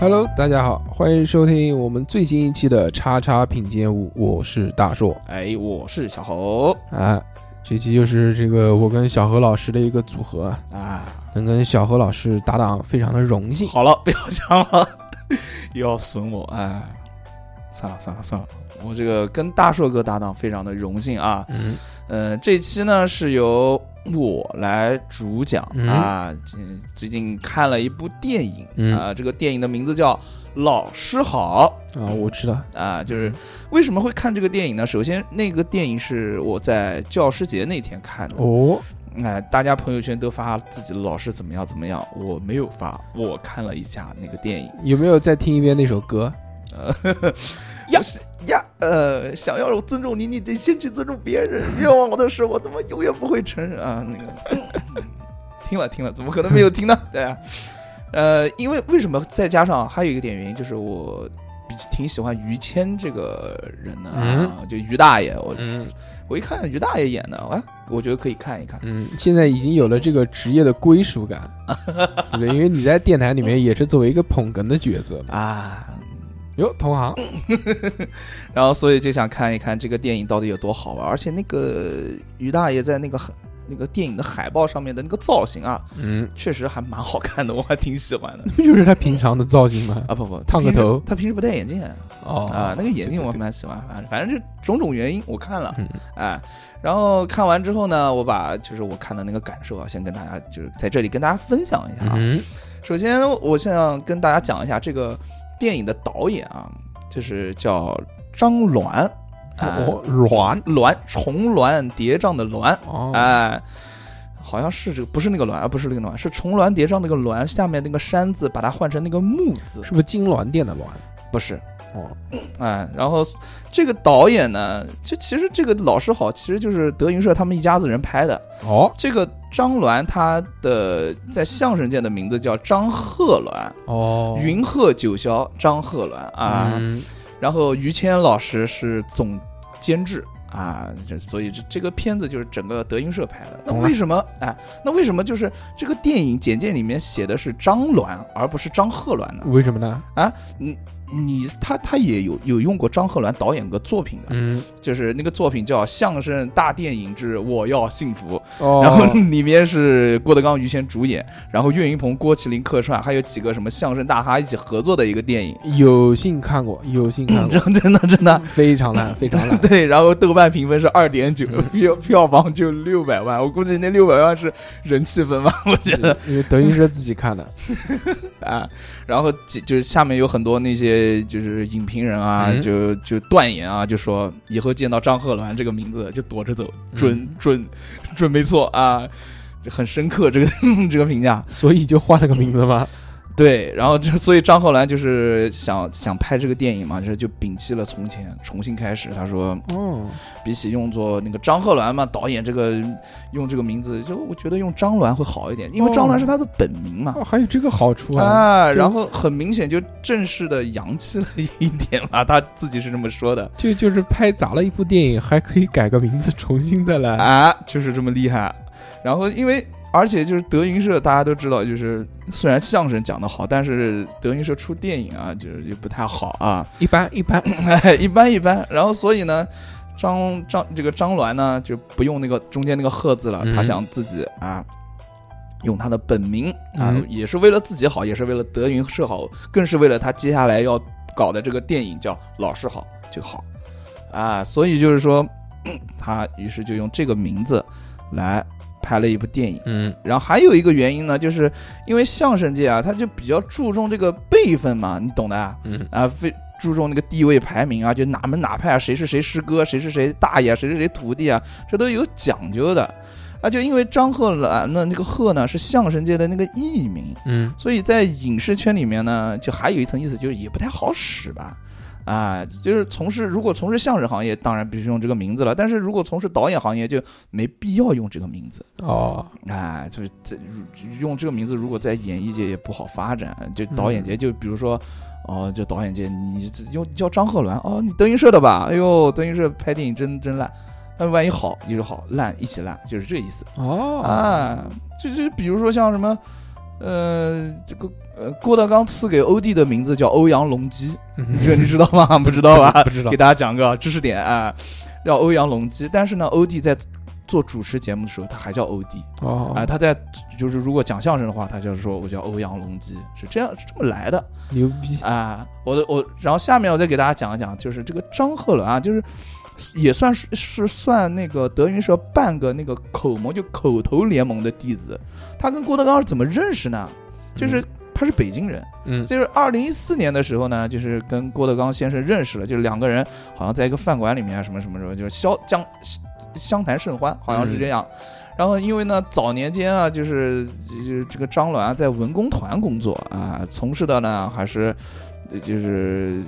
Hello，大家好，欢迎收听我们最新一期的叉叉品鉴屋，我是大硕哎，我是小侯啊。这期又是这个我跟小何老师的一个组合，啊。能跟小何老师搭档，非常的荣幸。好了，不要讲了，又要损我哎。算了算了算了，我这个跟大硕哥搭档非常的荣幸啊。嗯，呃，这期呢是由我来主讲嗯啊。嗯最近看了一部电影嗯啊，这个电影的名字叫《老师好啊，我知道，》啊。就是为什么会看这个电影呢？首先，那个电影是我在教师节那天看的。哦，哎，大家朋友圈都发自己的老师怎么样怎么样，我没有发，我看了一下那个电影。有没有再听一遍那首歌？呃，要是呀，呃，想要我尊重你，你得先去尊重别人。冤枉我的事，我他妈永远不会承认啊！那个，听了听了，怎么可能没有听呢？对啊，呃，因为为什么？再加上还有一个点原因，就是我比挺喜欢于谦这个人呢啊，就于大爷，我、嗯我一看于大爷演的，哎，我觉得可以看一看。嗯，现在已经有了这个职业的归属感，对不对？因为你在电台里面也是作为一个捧哏的角色。啊，哟，同行，然后所以就想看一看这个电影到底有多好玩，而且那个于大爷在那个海那个电影的海报上面的那个造型啊，嗯，确实还蛮好看的，我还挺喜欢的。那不就是他平常的造型吗？啊不不，烫个头他平时不戴眼镜哦啊，那个眼镜我蛮喜欢，反正反正就种种原因我看了，嗯哎，然后看完之后呢，我把就是我看的那个感受啊，先跟大家就是在这里跟大家分享一下啊。嗯首先，我想跟大家讲一下这个电影的导演啊，就是叫张鸾，哎哦，鸾鸾重峦叠嶂的峦，哦，哎，好像是这个，不是那个峦，啊，不是那个峦，是重峦叠嶂那个峦，下面那个山字把它换成那个木字，是不是金銮殿的銮？不是？哦，哎，然后这个导演呢，就其实这个老师好，其实就是德云社他们一家子人拍的。哦这个张鸾他的在相声界的名字叫张鹤鸾，哦，云鹤九霄张鹤鸾啊。嗯然后于谦老师是总监制啊，这所以这这个片子就是整个德云社拍的。那为什么哎？那为什么就是这个电影简介里面写的是张鸾，而不是张鹤鸾呢？为什么呢？啊你你他他也有有用过张鹤伦导演个作品的，嗯，就是那个作品叫《相声大电影之我要幸福》，哦，然后里面是郭德纲、于谦主演，然后岳云鹏、郭麒麟客串，还有几个什么相声大咖一起合作的一个电影。有幸看过，有幸看过，真 真的真的，非常烂，非常烂。对，然后豆瓣评分是二点九，嗯票票房就六百万，我估计那六百万是人气分吧，我觉得因为德云社自己看的，啊。然后几就是下面有很多那些就是影评人啊，嗯就就断言啊，就说以后见到张鹤鸾这个名字就躲着走，准、嗯准准没错啊，就很深刻这个 这个评价。所以就换了个名字嘛。对，然后就所以张鹤鸾就是想想拍这个电影嘛，这就摒弃了从前，重新开始。他说，哦，比起用作那个张鹤鸾嘛，导演这个用这个名字，就我觉得用张鸾会好一点，因为张鸾是他的本名嘛。哦，还有这个好处啊。啊，然后很明显就正式的洋气了一点嘛，他自己是这么说的 就就是拍砸了一部电影，还可以改个名字，重新再来。啊，就是这么厉害。然后因为而且就是德云社大家都知道，就是虽然相声讲得好，但是德云社出电影啊，就是也不太好啊，一般一般。哎，一般一般。然后所以呢，张张这个张鸾呢就不用那个中间那个鹤字了，嗯他想自己啊。用他的本名啊，嗯也是为了自己好，也是为了德云社好，更是为了他接下来要搞的这个电影叫《老师好》就好啊。所以就是说，他于是就用这个名字来拍了一部电影。嗯然后还有一个原因呢，就是因为相声界啊，他就比较注重这个辈分嘛，你懂的啊。嗯啊，非注重那个地位排名啊，就哪门哪派啊，谁是谁师哥，谁是谁大爷啊，谁是谁徒弟啊，这都有讲究的。啊，就因为张鹤兰的那个鹤呢是相声界的那个艺名，嗯所以在影视圈里面呢，就还有一层意思，就是也不太好使吧。啊，就是从事如果从事相声行业，当然必须用这个名字了。但是如果从事导演行业，就没必要用这个名字。哦，啊，就是这用这个名字，如果在演艺界也不好发展。就导演界，就比如说，哦，就导演界，你用叫张鹤伦，哦，你德云社的吧？哎呦，德云社拍电影真真烂。那万一好，你就好；烂一起烂，就是这个意思哦啊。就就比如说像什么，呃，这个呃，郭德纲赐给欧弟的名字叫欧阳龙基，嗯 这个你知道吗？不知道吧？不知道给大家讲个知识点啊，叫欧阳龙基。但是呢，欧弟在做主持节目的时候，他还叫欧弟哦啊、，他在就是如果讲相声的话，他就是说我叫欧阳龙基，是这样是这么来的牛逼，啊。我的我，然后下面我再给大家讲一讲，就是这个张鹤伦啊，就是。也算是是算那个德云社半个那个口盟，就口头联盟的弟子。他跟郭德纲是怎么认识呢？就是他是北京人，嗯就是二零一四年的时候呢，就是跟郭德纲先生认识了，就是两个人好像在一个饭馆里面啊，什么什么什么，就是相相相谈甚欢，好像是这样。然后因为呢，早年间啊，就是就是这个张鸾啊在文工团工作啊，从事的呢还是呃就是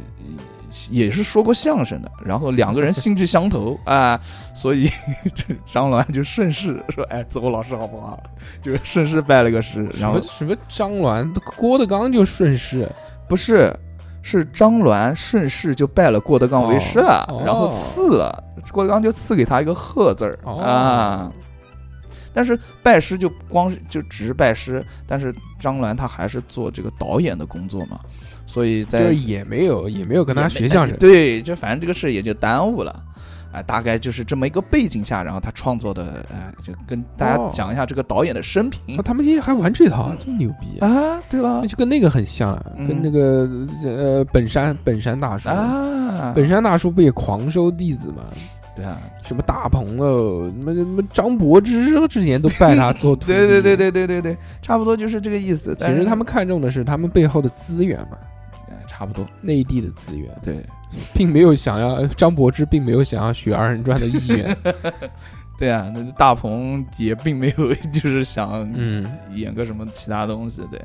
也是说过相声的，然后两个人兴趣相投啊，所以这 张鸾就顺势说：“哎，做我老师好不好？”就顺势拜了个师，什然后么什么张鸾，郭德纲就顺势，不是，是张鸾顺势就拜了郭德纲为师了，哦然后赐了郭德纲就赐给他一个贺字儿、哦啊。但是拜师就光是就只是拜师，但是张鸾他还是做这个导演的工作嘛，所以在就也没有也没有跟他学相声，对，就反正这个事也就耽误了。啊，大概就是这么一个背景下，然后他创作的，哎，就跟大家哦讲一下这个导演的生平哦他们今天还玩这套，这么牛逼啊！啊。对吧那就跟那个很像了，嗯跟那个呃本山本山大叔，啊，本山大叔不也狂收弟子吗？对啊，什么大鹏哦，什么什么张柏芝之前都拜他做徒弟。对对对。对对对对，差不多就是这个意思。其实他们看重的是他们背后的资源嘛，哎差不多，内地的资源，对并没有想要张柏芝并没有想要学二人转的意愿。对啊，那大鹏也并没有就是想嗯演个什么其他东西，对。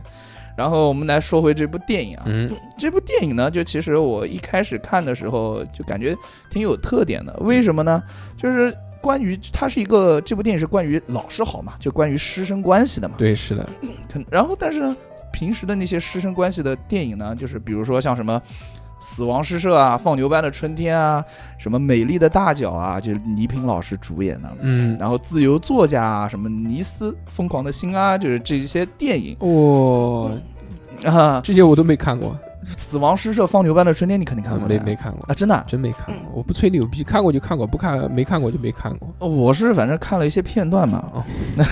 然后我们来说回这部电影啊，嗯这部电影呢，就其实我一开始看的时候就感觉挺有特点的，为什么呢？就是关于它是一个这部电影是关于老师好嘛，就关于师生关系的嘛。对，是的，可然后但是呢，平时的那些师生关系的电影呢，就是比如说像什么。死亡诗社啊，放牛班的春天啊，什么美丽的大脚啊，就是倪萍老师主演的。嗯，然后自由作家啊，什么尼斯疯狂的心啊，就是这些电影哦，啊。这些我都没看过，死亡诗社、放牛班的春天，你肯定看过的没没看过，啊？真的啊，真没看过。我不吹牛逼，看过就看过，不看没看过就没看过。我是反正看了一些片段嘛。哦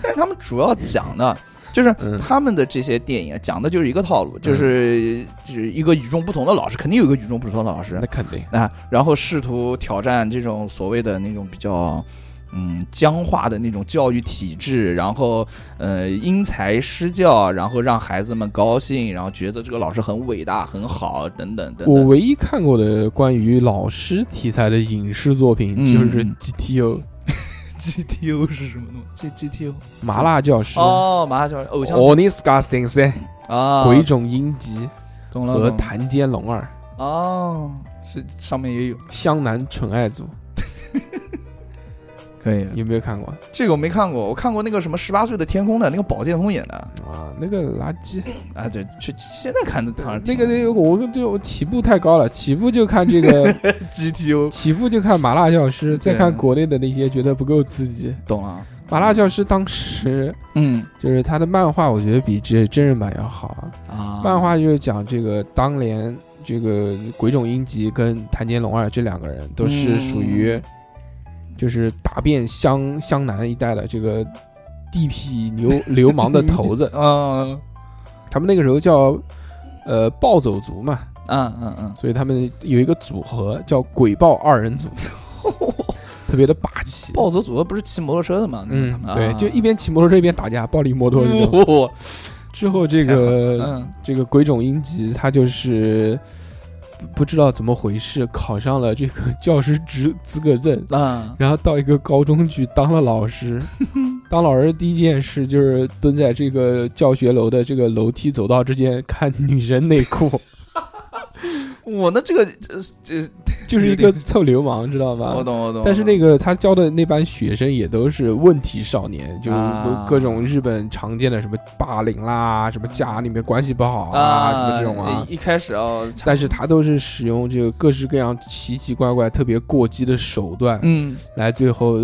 但是他们主要讲的。就是嗯。他们的这些电影啊讲的就是一个套路，就是就是一个与众不同的老师，肯定有一个与众不同的老师。那肯定，啊，然后试图挑战这种所谓的那种比较嗯僵化的那种教育体制，然后呃因材施教，然后让孩子们高兴，然后觉得这个老师很伟大、很好，等等等等。我唯一看过的关于老师题材的影视作品嗯。就是 GTO GTO 是什么东西？G GTO 麻辣教师。哦，麻辣教师偶像 o n i s k a s e n s e、啊，鬼冢英吉和懂了懂了。谭坚龙二、哦，是上面也有，湘南纯爱组，可以。有没有看过这个我没看过，我看过那个什么十八岁的天空的那个宝剑锋演的啊？那个垃圾，啊，对，去现在看的当然那个那个我就起步太高了，起步就看这个，GTO 起步就看麻辣教师，再看国内的那些，觉得不够刺激。懂了，麻辣教师当时嗯就是他的漫画，我觉得比这真人版要好啊。啊，漫画就是讲这个当年这个鬼冢英吉跟谭坚龙二这两个人都是属于，就是打遍湘湘南一带的这个地痞流流氓的头子。啊 他们那个时候叫呃暴走族嘛，嗯嗯嗯，所以他们有一个组合叫鬼暴二人组，特别的霸气。暴走组合不是骑摩托车的吗？嗯对，啊就一边骑摩托车一边打架，暴力摩托这种。之后这个 嗯这个鬼冢英吉他就是不不知道怎么回事，考上了这个教师职资格证，啊然后到一个高中去当了老师。当老师第一件事就是蹲在这个教学楼的这个楼梯走道之间看女生内裤，我呢这个这这 就是一个臭流氓，知道吧？我懂我懂，但是那个个他教的那班学生也都是问题少年，就啊各种日本常见的什么霸凌啦，什么家里面关系不好啊，什么这种啊。一开始哦，但是他都是使用这个各式各样奇奇怪怪、特别过激的手段，嗯来最后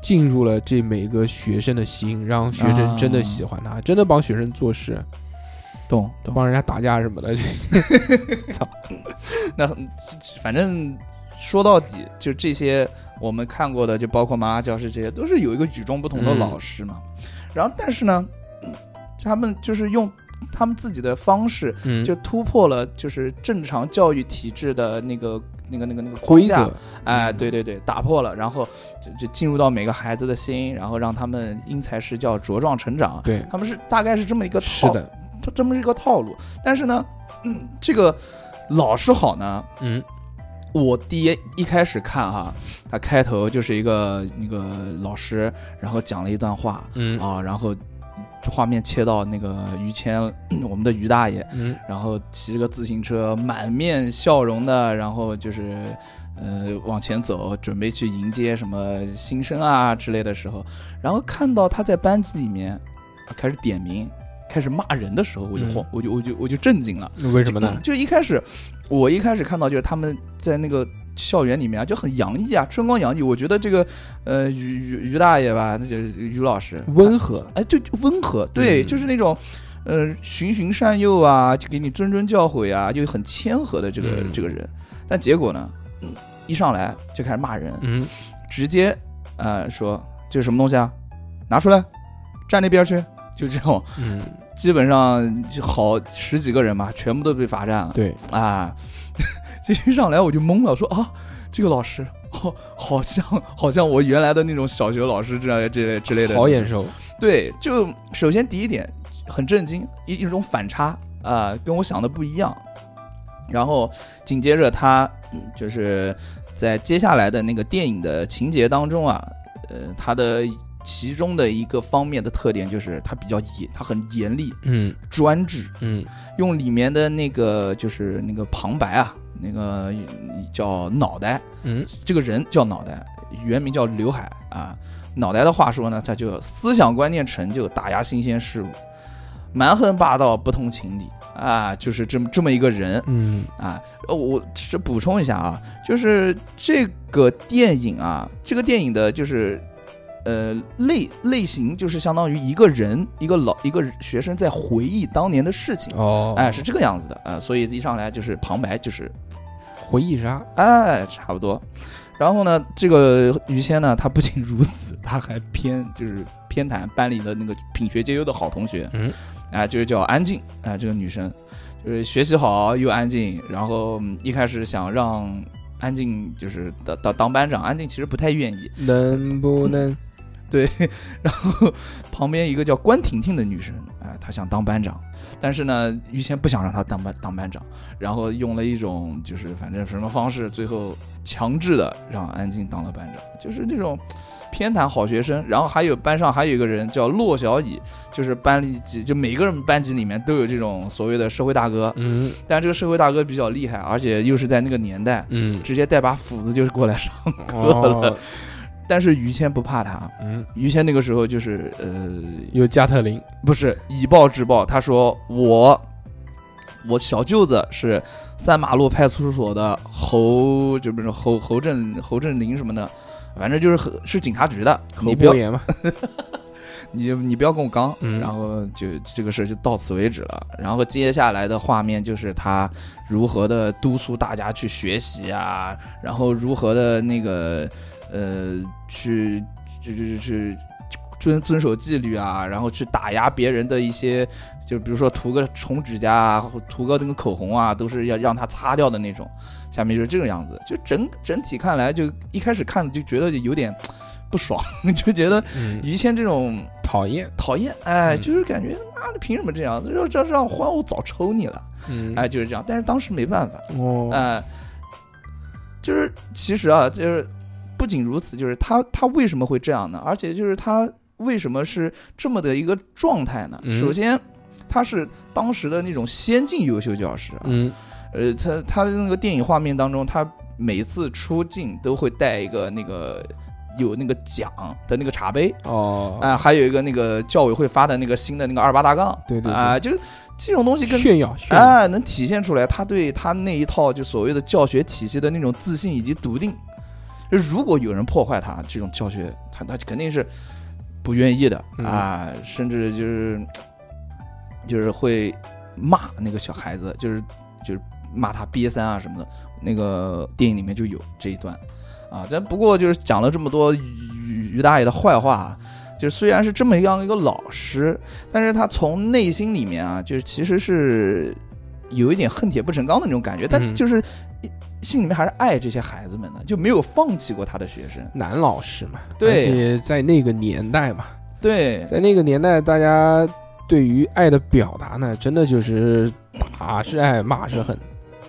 进入了这每个学生的心，让学生真的啊喜欢他，真的帮学生做事，懂懂。帮人家打架什么的。操那很反正说到底，就这些我们看过的，就包括麻辣教师这些，都是有一个与众不同的嗯老师嘛。然后，但是呢，他们就是用他们自己的方式，嗯，就突破了就是正常教育体制的那个那个那个那个框架规则，哎，嗯对对对，打破了，然后就就进入到每个孩子的心，然后让他们因材施教，茁壮成长。对，他们是大概是这么一个套，是的，它这么一个套路。但是呢，嗯，这个老师好呢，嗯我第一一开始看哈，他开头就是一个那个老师，然后讲了一段话嗯啊，然后画面切到那个于谦，我们的于大爷，嗯然后骑着个自行车，满面笑容的，然后就是呃往前走，准备去迎接什么新生啊之类的时候，然后看到他在班级里面、啊开始点名。开始骂人的时候，我就嗯慌，我就我就我就震惊了。为什么呢？就一开始，我一开始看到就是他们在那个校园里面啊，就很洋溢啊，春光洋溢。我觉得这个呃于于于大爷吧，那就是于老师，温和，哎，就就温和，对，嗯就是那种，呃，循循善诱啊，就给你谆谆教诲啊，就很谦和的这个、嗯这个人。但结果呢，嗯一上来就开始骂人，嗯直接呃说这是什么东西啊，拿出来，站那边去，就这种，嗯，基本上好十几个人吧，全部都被罚站了。对，啊，这一上来我就懵了，说啊，这个老师 好，好像好像我原来的那种小学老师这样之类之类的，好眼熟，对，就首先第一点很震惊，一一种反差啊、跟我想的不一样。然后紧接着他嗯就是在接下来的那个电影的情节当中啊，呃，他的其中的一个方面的特点就是他比较严，他很严厉、嗯专制，嗯用里面的那个就是那个旁白啊，那个叫脑袋，嗯这个人叫脑袋，原名叫刘海啊。脑袋的话说呢，他就思想观念陈旧，打压新鲜事物，蛮横霸道，不通情理啊，就是这么这么一个人嗯啊。呃，我只补充一下啊，就是这个电影啊，这个电影的就是。呃，类类型就是相当于一个人，一个老一个学生在回忆当年的事情，哦，哎，是这个样子的啊、呃所以一上来就是旁白就是回忆杀，哎，差不多。然后呢，这个于谦呢，他不仅如此，他还偏就是偏袒班里的那个品学兼优的好同学，嗯，啊，就是叫安静啊，这个女生。就是学习好又安静，然后嗯一开始想让安静就是当当当班长，安静其实不太愿意，能不能？对，然后旁边一个叫关婷婷的女生，哎、她想当班长，但是呢，于谦不想让她当班当班长，然后用了一种就是反正什么方式，最后强制的让安静当了班长，就是那种偏袒好学生。然后还有班上还有一个人叫骆小乙，就是班里几就每个人班级里面都有这种所谓的社会大哥，嗯但这个社会大哥比较厉害，而且又是在那个年代。嗯，直接带把斧子就是过来上，哦，但是于谦不怕他，嗯，于谦那个时候就是呃有加特林，不是以暴制暴，他说我我小舅子是三马路派出所的侯，就不是侯侯振侯振林什么的，反正就是和是警察局的，口你不要嘛，你你不要跟我刚，嗯。然后就这个事就到此为止了。然后接下来的画面就是他如何的督促大家去学习啊，然后如何的那个呃去去去去遵遵守纪律啊，然后去打压别人的一些，就比如说涂个红指甲啊，涂个那个口红啊，都是要让他擦掉的那种。下面就是这个样子，就整整体看来，就一开始看就觉得有点不爽，就觉得嗯，于谦这种。讨厌，讨厌，哎，嗯就是感觉妈的凭什么这样？要要让换我早抽你了，嗯，哎，就是这样。但是当时没办法，哦，哎，就是其实啊，就是不仅如此，就是他他为什么会这样呢？而且就是他为什么是这么的一个状态呢？嗯。首先，他是当时的那种先进优秀教师啊，嗯。呃，他他的那个电影画面当中，他每次出镜都会带一个那个有那个奖的那个茶杯，哦，啊、还有一个那个教委会发的那个新的那个二八大杠，对对对。啊、就这种东西跟炫耀炫耀，啊、能体现出来他对他那一套就所谓的教学体系的那种自信以及笃定。就如果有人破坏他这种教学，他他肯定是不愿意的嗯啊，甚至就是就是会骂那个小孩子，就是就是骂他瘪三啊什么的。那个电影里面就有这一段啊，但不过就是讲了这么多于于大爷的坏话。就虽然是这么样一个老师，但是他从内心里面啊，就是其实是有一点恨铁不成钢的那种感觉，但嗯就是一心里面还是爱这些孩子们的，就没有放弃过他的学生。男老师嘛，对而且在那个年代嘛，对，在那个年代，大家对于爱的表达呢，真的就是打是爱，骂是恨。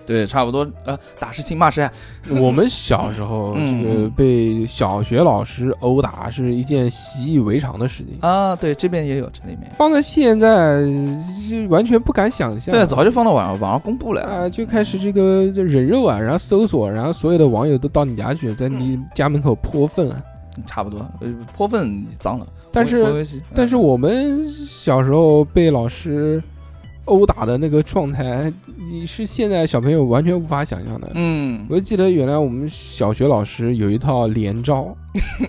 对，差不多。呃，打是亲，骂是爱。我们小时候，嗯这个被小学老师殴打是一件习以为常的事情，啊，对，这边也有，这里面。放在现在就完全不敢想象。对，早就放到网上网上公布了。啊，就开始这个人肉啊，然后搜索，然后所有的网友都到你家去，在你家门口泼粪啊。差不多，呃，泼粪脏了。但是但是我们小时候被老师殴打的那个状态，你是现在小朋友完全无法想象的。嗯，我就记得原来我们小学老师有一套连招，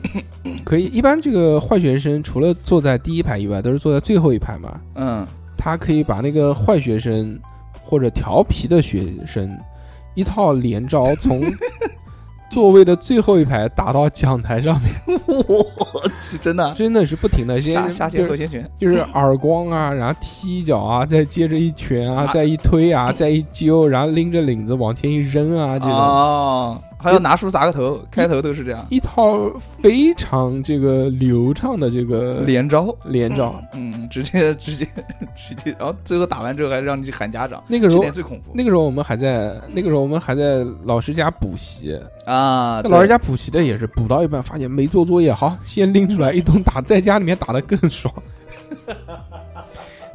可以一般这个坏学生除了坐在第一排以外，都是坐在最后一排嘛。嗯，他可以把那个坏学生或者调皮的学生一套连招从座位的最后一排打到讲台上面，我是真的。真的是不停的，先下下就是线后先拳。就是耳光啊，然后踢一脚啊，再接着一拳啊，啊再一推啊，再一揪，然后拎着领子往前一扔啊，这种。哦，还要拿书砸个头，开头都是这样。一套非常这个流畅的这个连招，连招，嗯，直接直接 直接，然后最后打完之后还让你去喊家长，那个时候最恐怖。那个时候我们还在那个时候我们还在老师家补习，啊，在老师家补习的也是补到一半发现没做作业，好先拎出来一顿打，在家里面打的更爽。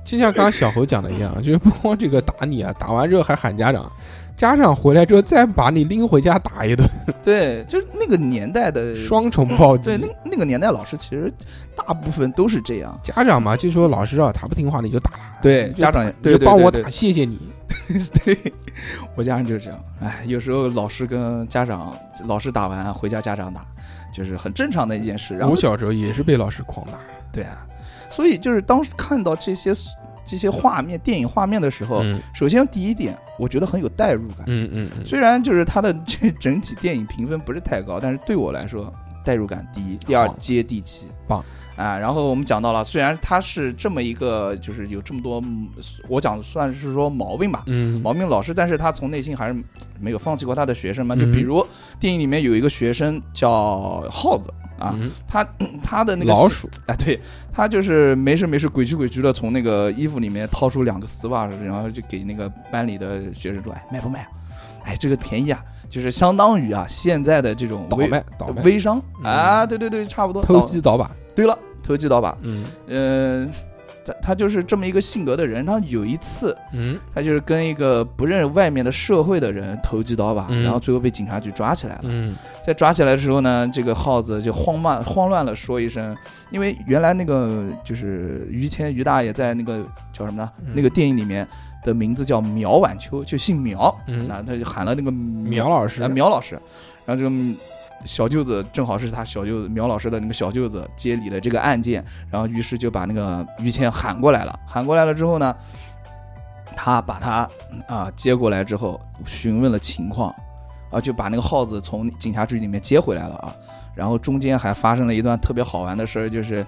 就像刚刚小侯讲的一样，就是不光这个打你啊，打完之后还喊家长，家长回来之后再把你拎回家打一顿，对，就是那个年代的 双重暴击对，。那那个年代老师其实大部分都是这样。家长嘛，就说老师啊，他不听话你就打他，对家长打对帮我打，谢谢你。对，我家人就是这样。哎，有时候老师跟家长，老师打完回家家长打，就是很正常的一件事。然后我小时候也是被老师狂打，对啊，所以就是当时看到这些这些画面、电影画面的时候，嗯。首先第一点，我觉得很有代入感。嗯嗯嗯，虽然就是它的这整体电影评分不是太高，但是对我来说代入感第一，第二接地气，棒啊！然后我们讲到了，虽然他是这么一个，就是有这么多，嗯我讲算是说毛病吧，嗯毛病老师，但是他从内心还是没有放弃过他的学生嘛。就嗯比如电影里面有一个学生叫耗子啊，嗯他他的那个老鼠，啊，对他就是没事没事鬼屈鬼屈的从那个衣服里面掏出两个丝袜，然后就给那个班里的学生说：“哎，卖不卖啊？哎，这个便宜啊，就是相当于啊现在的这种倒微卖倒卖，微商嗯啊，对对对，差不多偷鸡倒把，对了，投机倒把，嗯。嗯、他他就是这么一个性格的人。他有一次，嗯。他就是跟一个不认识外面的社会的人投机倒把，嗯。然后最后被警察局抓起来了。嗯。在抓起来的时候呢，这个耗子就慌乱慌乱了说一声，因为原来那个就是于谦于大爷在那个叫什么呢？嗯。那个电影里面的名字叫苗晚秋，就姓苗，嗯，那他就喊了那个苗老师。啊，苗老师，然后这个小舅子正好是他小舅子苗老师的那个小舅子接理的这个案件，然后于是就把那个于谦喊过来了。喊过来了之后呢，他把他啊接过来之后询问了情况，啊就把那个耗子从警察局里面接回来了啊。然后中间还发生了一段特别好玩的事儿，就是，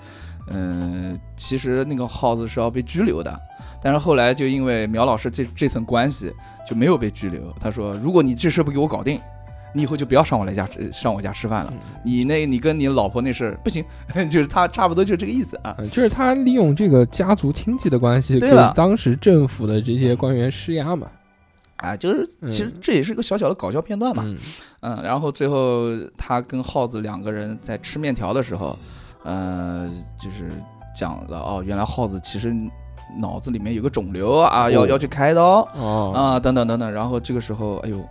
嗯、其实那个耗子是要被拘留的，但是后来就因为苗老师这这层关系就没有被拘留。他说，如果你这事不给我搞定，你以后就不要上我来家吃上我家吃饭了。嗯你那，你跟你老婆那事不行，就是他差不多就这个意思啊。嗯就是他利用这个家族亲戚的关系，对了当时政府的这些官员施压嘛。啊，就是其实嗯这也是一个小小的搞笑片段嘛。嗯嗯，然后最后他跟耗子两个人在吃面条的时候，呃，就是讲了哦，原来耗子其实脑子里面有个肿瘤啊，要哦要去开刀哦啊，等等等等。然后这个时候，哎呦。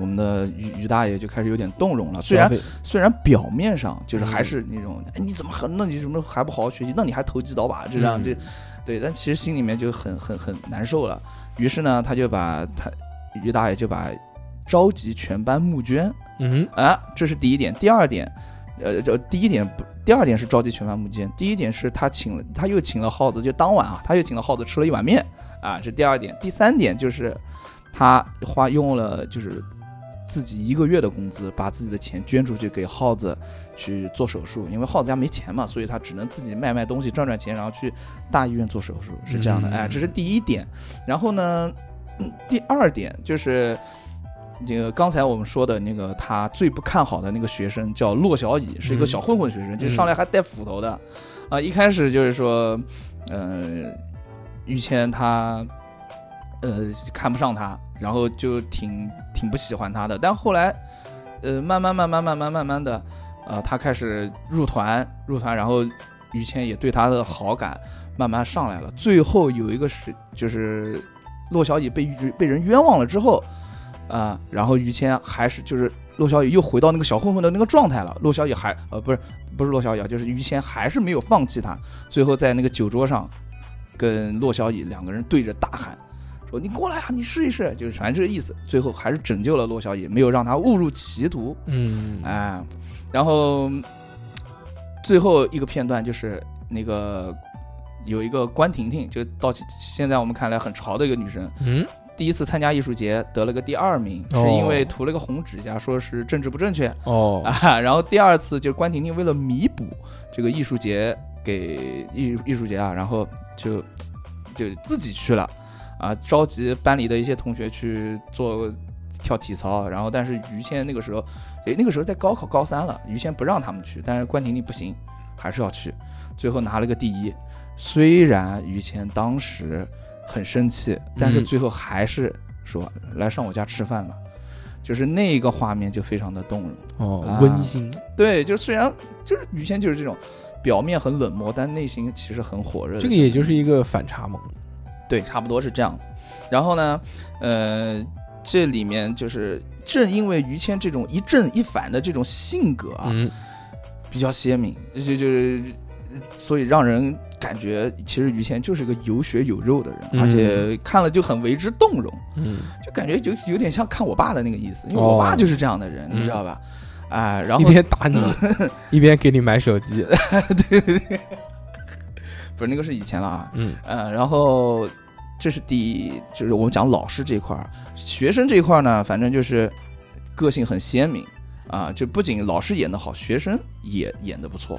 我们的于于大爷就开始有点动容了，虽然虽然表面上就是还嗯是那种，哎，你怎么还那你怎么还不好好学习？那你还投机倒把，这样嗯这，对，但其实心里面就很很很难受了。于是呢，他就把他于大爷就把召集全班募捐嗯啊，这是第一点。第二点，呃，这第一点不，第二点是召集全班募捐，第一点是他请了，他又请了耗子，就当晚啊，他又请了耗子吃了一碗面啊，这第二点。第三点就是他花用了就是自己一个月的工资，把自己的钱捐出去给耗子去做手术，因为耗子家没钱嘛，所以他只能自己卖卖东西赚赚钱，然后去大医院做手术，是这样的。嗯哎，这是第一点。然后呢，嗯第二点就是。这个刚才我们说的那个他最不看好的那个学生叫骆小乙，是一个嗯小混混学生，就上来还带斧头的，啊，一开始就是说，呃，于谦他，呃，看不上他，然后就挺挺不喜欢他的，但后来，呃，慢慢慢慢慢慢慢慢的，呃，他开始入团入团，然后于谦也对他的好感慢慢上来了，最后有一个是就是骆小乙被被人冤枉了之后。啊、然后于谦还是就是骆小乙又回到那个小混混的那个状态了。骆小乙还呃不是不是骆小乙啊，就是于谦还是没有放弃他。最后在那个酒桌上，跟骆小乙两个人对着大喊，说你过来啊，你试一试，就是反正这个意思。最后还是拯救了洛小乙，没有让他误入歧途。嗯哎，然后最后一个片段就是那个有一个关婷婷，就到现在我们看来很潮的一个女生，嗯第一次参加艺术节得了个第二名，哦是因为涂了个红指甲，说是政治不正确哦啊。然后第二次就关婷婷为了弥补这个艺术节给艺艺术节啊，然后就就自己去了啊，召集班里的一些同学去做跳体操。然后但是于谦那个时候，诶那个时候在高考高三了，于谦不让他们去，但是关婷婷不行，还是要去，最后拿了个第一。虽然于谦当时很生气，但是嗯最后还是说、来上我家吃饭吧，就是那个画面就非常的动容。哦啊温馨对，就虽然就是于谦就是这种表面很冷漠，但内心其实很火热。这个也就是一个反差萌。对，差不多是这样。然后呢，呃，这里面就是正因为于谦这种一正一反的这种性格啊，嗯比较鲜明，就就是所以让人感觉其实于谦就是个有血有肉的人，嗯而且看了就很为之动容，嗯，就感觉有有点像看我爸的那个意思，因为哦我爸就是这样的人，嗯你知道吧？哎，然后一边打你，一边给你买手机。不是那个是以前了啊，嗯呃，然后这是第就是我们讲老师这一块儿，学生这一块儿呢，反正就是个性很鲜明啊，就不仅老师演得好，学生也演得不错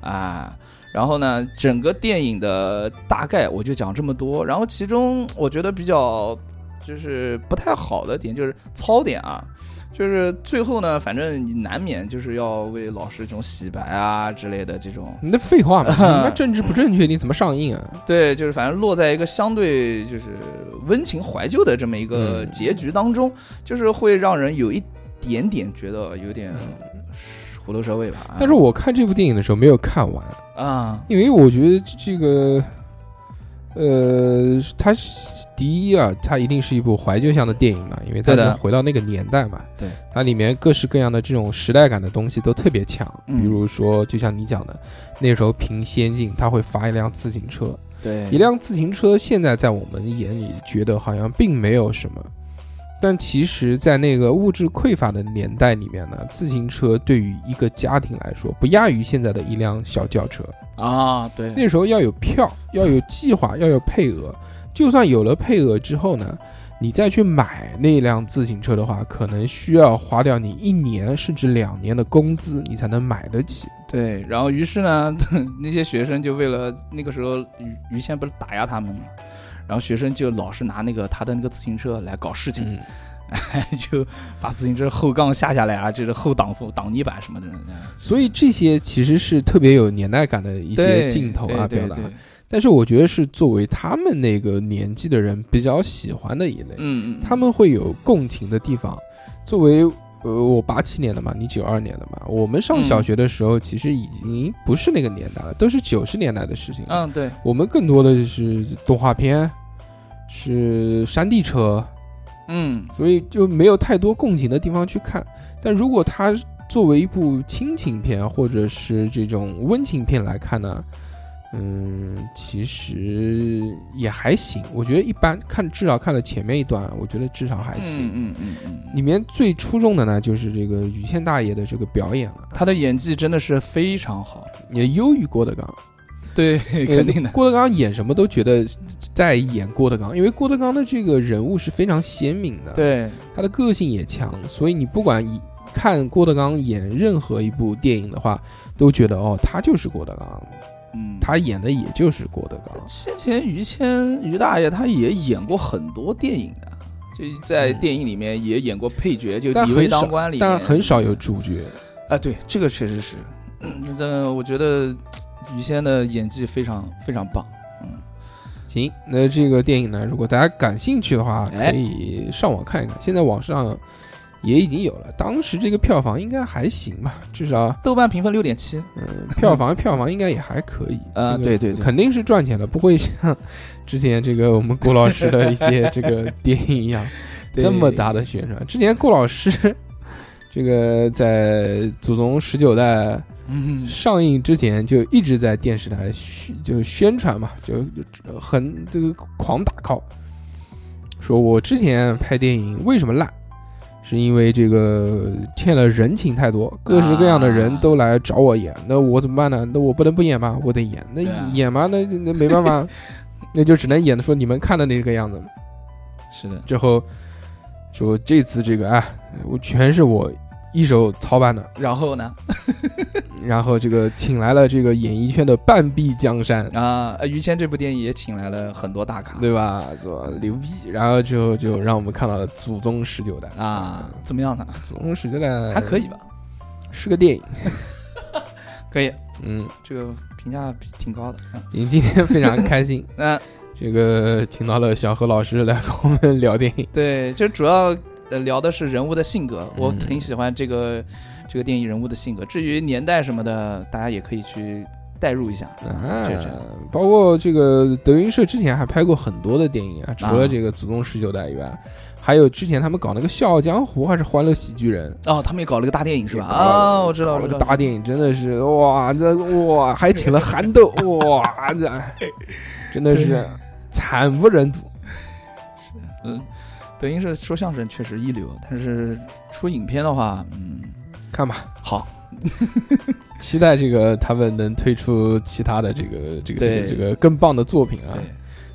啊。然后呢，整个电影的大概我就讲这么多，然后其中我觉得比较就是不太好的点就是槽点啊。就是最后呢，反正你难免就是要为老师这种洗白啊之类的这种，你那废话嘛，你妈政治不正确，你怎么上映啊？对，就是反正落在一个相对就是温情怀旧的这么一个嗯结局当中，就是会让人有一点点觉得有点虎头蛇尾吧。但是我看这部电影的时候没有看完，啊，因为我觉得这个，呃，它是第一啊，它一定是一部怀旧向的电影嘛，因为它对的。能回到那个年代嘛。对，它里面各式各样的这种时代感的东西都特别强，嗯。比如说，就像你讲的，那时候凭先进，他会发一辆自行车，对，一辆自行车现在在我们眼里觉得好像并没有什么，但其实，在那个物质匮乏的年代里面呢，自行车对于一个家庭来说，不亚于现在的一辆小轿车。啊，对，那时候要有票，要有计划，要有配额。就算有了配额之后呢，你再去买那辆自行车的话，可能需要花掉你一年甚至两年的工资，你才能买得起。对，然后于是呢，那些学生就为了那个时候于于谦不是打压他们嘛，然后学生就老是拿那个他的那个自行车来搞事情，嗯，就把自行车后杠下下来啊，就是后挡风挡泥板什么的，所以这些其实是特别有年代感的一些镜头啊表达。但是我觉得是作为他们那个年纪的人比较喜欢的一类，嗯嗯，他们会有共情的地方。作为呃，我八七年的嘛，你九二年的嘛，我们上小学的时候其实已经不是那个年代了，都是九十年代的事情。嗯对，我们更多的是动画片，是山地车，嗯所以就没有太多共情的地方去看。但如果它作为一部亲情片或者是这种温情片来看呢，嗯，其实也还行，我觉得一般。看至少看了前面一段，我觉得至少还行。嗯嗯嗯嗯，里面最出众的呢，就是这个于谦大爷的这个表演了，他的演技真的是非常好，也优于郭德纲。对，肯定的。郭德纲演什么都觉得在演郭德纲，因为郭德纲的这个人物是非常鲜明的，对，他的个性也强，所以你不管一看郭德纲演任何一部电影的话，都觉得哦，他就是郭德纲。嗯，他演的也就是郭德纲。先前于谦于大爷他也演过很多电影的，就在电影里面也演过配角，就《李卫当官》里，但很少有主角。啊，对，这个确实是。嗯但我觉得于谦的演技非常非常棒。嗯，行，那这个电影呢，如果大家感兴趣的话，可以上网看一看。现在网上。也已经有了，当时这个票房应该还行吧，至少豆瓣评分六点七，嗯，票房票房应该也还可以，啊，对对，肯定是赚钱的，不会像之前这个我们郭老师的一些这个电影一样 这么大的宣传。之前郭老师这个在祖宗十九代上映之前就一直在电视台宣就宣传嘛，就很这个狂打 call，说我之前拍电影为什么烂？是因为这个欠了人情太多，各式各样的人都来找我演，那我怎么办呢？那我不能不演吧？我得演，那演嘛，那那没办法，那就只能演的说你们看的那个样子。是的，之后说这次这个啊，我全是我。一手操办的，然后呢？然后这个请来了这个演艺圈的半壁江山啊！于谦这部电影也请来了很多大咖，对吧？做牛逼，然后之后就让我们看到了《祖宗十九代》啊，怎么样呢？《祖宗十九代》还可以吧？是个电影，可以，嗯，这个评价挺高的。您今天非常开心，那，这个请到了小何老师来跟我们聊电影，对，就主要。呃，聊的是人物的性格，我挺喜欢这个这个电影人物的性格。至于年代什么的，大家也可以去代入一下。啊，包括这个德云社之前还拍过很多的电影啊，除了这个《祖宗十九代》以外，还有之前他们搞那个《笑傲江湖》还是《欢乐喜剧人》哦，他们也搞了个大电影是吧？啊，我知道，这个大电影真的是哇，这哇还请了憨豆，哇这真的是惨不忍睹。是，嗯。德云社说相声确实一流，但是出影片的话，嗯，看吧，好，期待这个他们能推出其他的这个这个这个更棒的作品啊。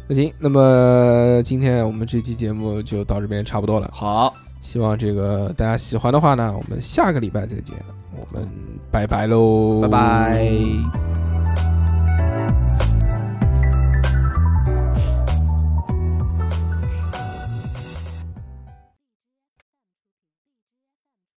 那行，那么今天我们这期节目就到这边差不多了。好，希望这个大家喜欢的话呢，我们下个礼拜再见，我们拜拜喽，拜拜。